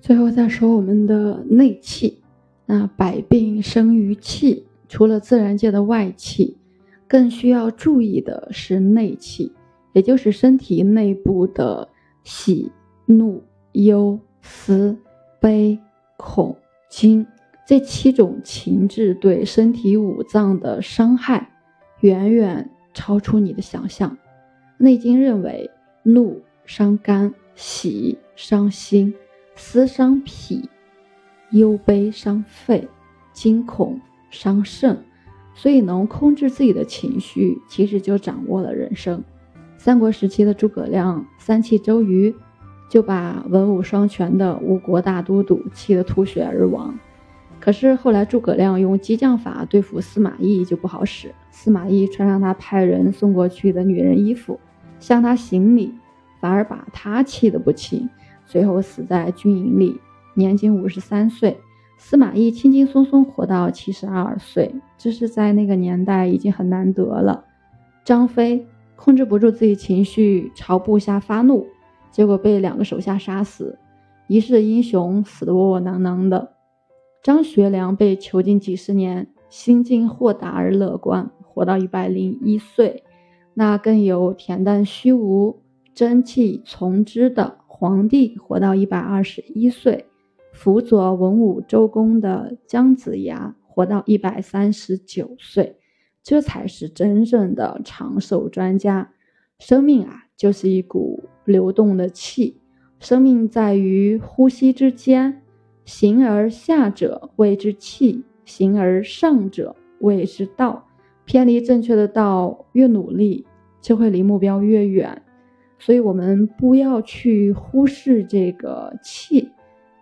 最后再说我们的内气，那百病生于气，除了自然界的外气，更需要注意的是内气，也就是身体内部的喜、怒、忧、思、悲、恐、惊这七种情志对身体五脏的伤害，远远超出你的想象。《内经》认为，怒伤肝，喜伤心。思伤脾，忧悲伤肺，惊恐伤肾，所以能控制自己的情绪，其实就掌握了人生。三国时期的诸葛亮三气周瑜，就把文武双全的吴国大都督气得吐血而亡。可是后来诸葛亮用激将法对付司马懿就不好使，司马懿穿上他派人送过去的女人衣服，向他行礼，反而把他气得不轻。随后死在军营里，年仅五十三岁。司马懿轻轻松松活到七十二岁，这是在那个年代已经很难得了。张飞控制不住自己情绪，朝部下发怒，结果被两个手下杀死。一世英雄死得窝窝囊囊的。张学良被囚禁几十年，心境豁达而乐观，活到一百零一岁。那更有恬淡虚无、真气从之的。皇帝活到一百二十一岁，辅佐文武周公的姜子牙活到一百三十九岁，这才是真正的长寿专家。生命啊，就是一股流动的气，生命在于呼吸之间。形而下者谓之气，形而上者谓之道。偏离正确的道，越努力就会离目标越远。所以，我们不要去忽视这个气，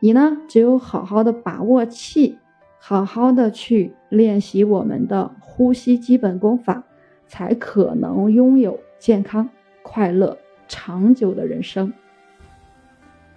你呢，只有好好的把握气，好好的去练习我们的呼吸基本功法，才可能拥有健康、快乐、长久的人生。